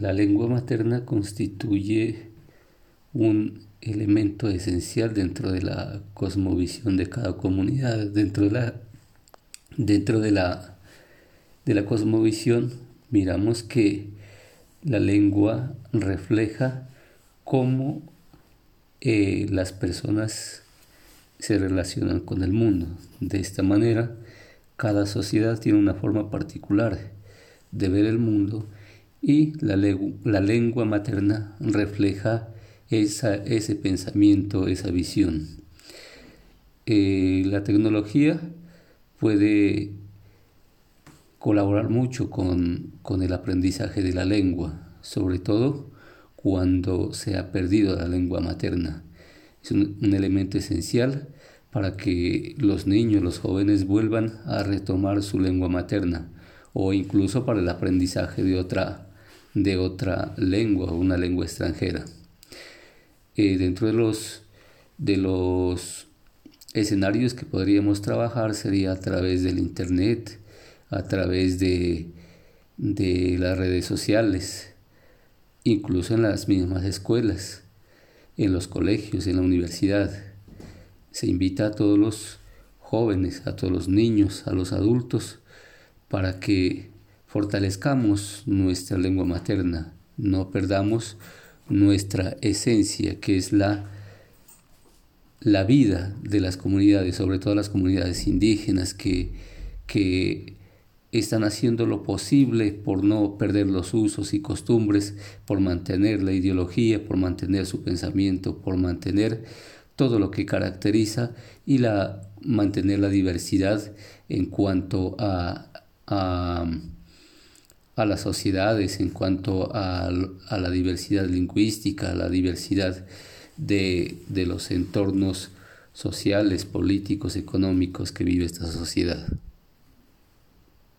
La lengua materna constituye un elemento esencial dentro de la cosmovisión de cada comunidad, dentro de la, dentro de la, de la cosmovisión miramos que la lengua refleja cómo eh, las personas se relacionan con el mundo. De esta manera, cada sociedad tiene una forma particular de ver el mundo y la, la lengua materna refleja esa, ese pensamiento, esa visión. Eh, la tecnología puede colaborar mucho con, el aprendizaje de la lengua, sobre todo cuando se ha perdido la lengua materna. Es un, elemento esencial para que los niños, los jóvenes vuelvan a retomar su lengua materna o incluso para el aprendizaje de otra, de otra lengua, una lengua extranjera. Eh, dentro de los, de los escenarios que podríamos trabajar sería a través del Internet, a través de, de las redes sociales, incluso en las mismas escuelas, en los colegios, en la universidad. Se invita a todos los jóvenes, a todos los niños, a los adultos, para que fortalezcamos nuestra lengua materna, no perdamos nuestra esencia, que es la, la vida de las comunidades, sobre todo las comunidades indígenas que, que están haciendo lo posible por no perder los usos y costumbres, por mantener la ideología, por mantener su pensamiento, por mantener todo lo que caracteriza y la, mantener la diversidad en cuanto a, a a las sociedades en cuanto a, la diversidad lingüística, a la diversidad de, de los entornos sociales, políticos, económicos que vive esta sociedad.